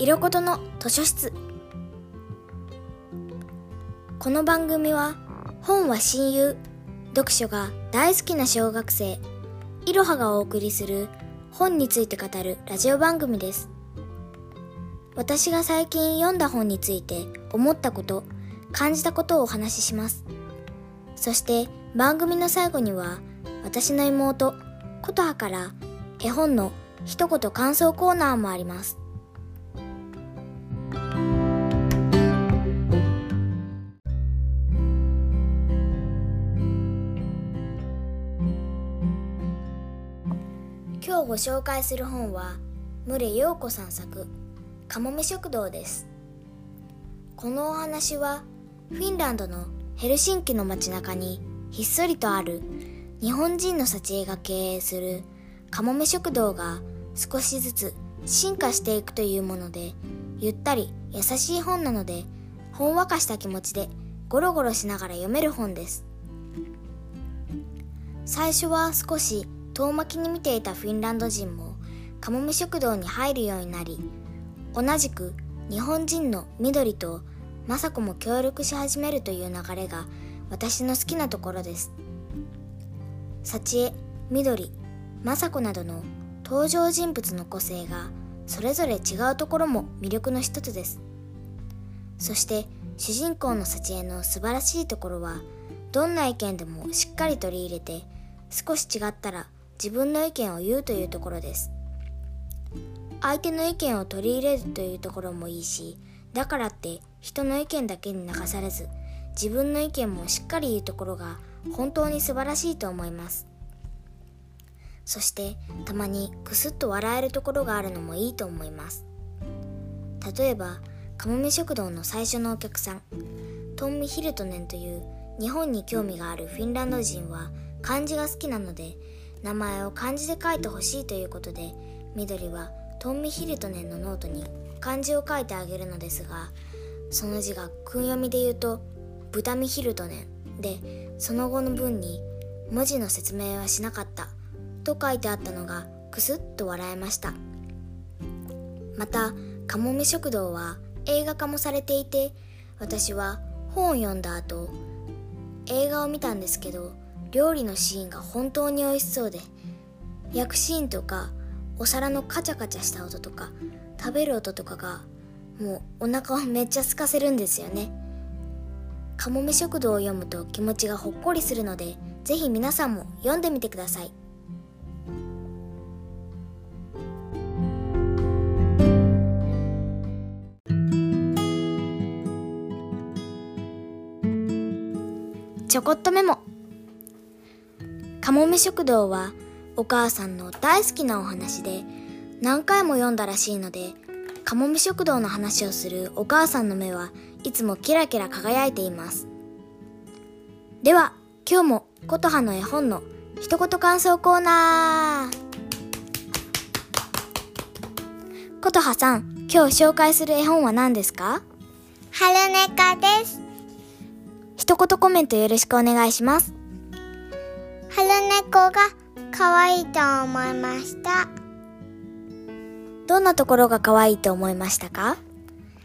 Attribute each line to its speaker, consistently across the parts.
Speaker 1: 色ことの図書室。この番組は本は親友読書が大好きな小学生いろはがお送りする本について語るラジオ番組です。私が最近読んだ本について思ったこと感じたことをお話しします。そして番組の最後には私の妹琴葉から絵本の一言感想コーナーもあります。今日ご紹介する本は牟陽子さん作かもめ食堂です。このお話はフィンランドのヘルシンキの街中にひっそりとある日本人の幸恵が経営するかもめ食堂が少しずつ進化していくというものでゆったり優しい本なのでほんわかした気持ちでゴロゴロしながら読める本です。最初は少し遠巻きに見ていたフィンランド人もかもめ食堂に入るようになり同じく日本人の緑と雅子も協力し始めるという流れが私の好きなところです。幸恵緑雅子などの登場人物の個性がそれぞれ違うところも魅力の一つです。そして主人公の幸恵の素晴らしいところはどんな意見でもしっかり取り入れて少し違ったら自分の意見を言うというところです。相手の意見を取り入れるというところもいいしだからって人の意見だけに流されず自分の意見もしっかり言うところが本当に素晴らしいと思います。そしてたまにクスッと笑えるところがあるのもいいと思います。例えばかもめ食堂の最初のお客さん。トンミ・ヒルトネンという日本に興味があるフィンランド人は漢字が好きなので名前を漢字で書いてほしいということで緑はトンミ・ヒルトネンのノートに漢字を書いてあげるのですがその字が訓読みで言うとブタミヒルトネンでその後の文に文字の説明はしなかったと書いてあったのがクスッと笑えました。またかもめ食堂は映画化もされていて私は本を読んだ後映画を見たんですけど料理のシーンが本当に美味しそうで焼くシーンとかお皿のカチャカチャした音とか食べる音とかがもうお腹をめっちゃ空かせるんですよね。かもめ食堂を読むと気持ちがほっこりするのでぜひ皆さんも読んでみてください。ちょこっとメモ。かもめ食堂はお母さんの大好きなお話で何回も読んだらしいのでかもめ食堂の話をするお母さんの目はいつもキラキラ輝いています。では今日も琴葉の絵本の一言感想コーナー。琴葉さん今日紹介する絵本は何ですか？
Speaker 2: 春猫です。
Speaker 1: 一言コメントよろしくお願いします
Speaker 2: 春猫が可愛いと思いました。
Speaker 1: どんなところが可愛いと思いましたか？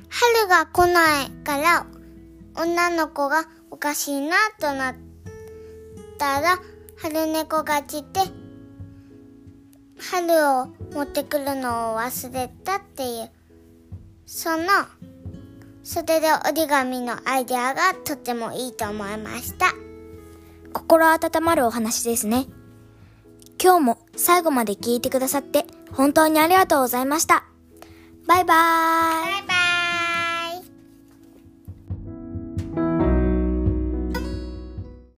Speaker 2: 春が来ないから女の子がおかしいなとなったら春猫が来て春を持ってくるのを忘れたっていうその袖で折り紙のアイデアがとてもいいと思いました
Speaker 1: 心温まるお話ですね。今日も最後まで聞いてくださって本当にありがとうございました。バイバーイ。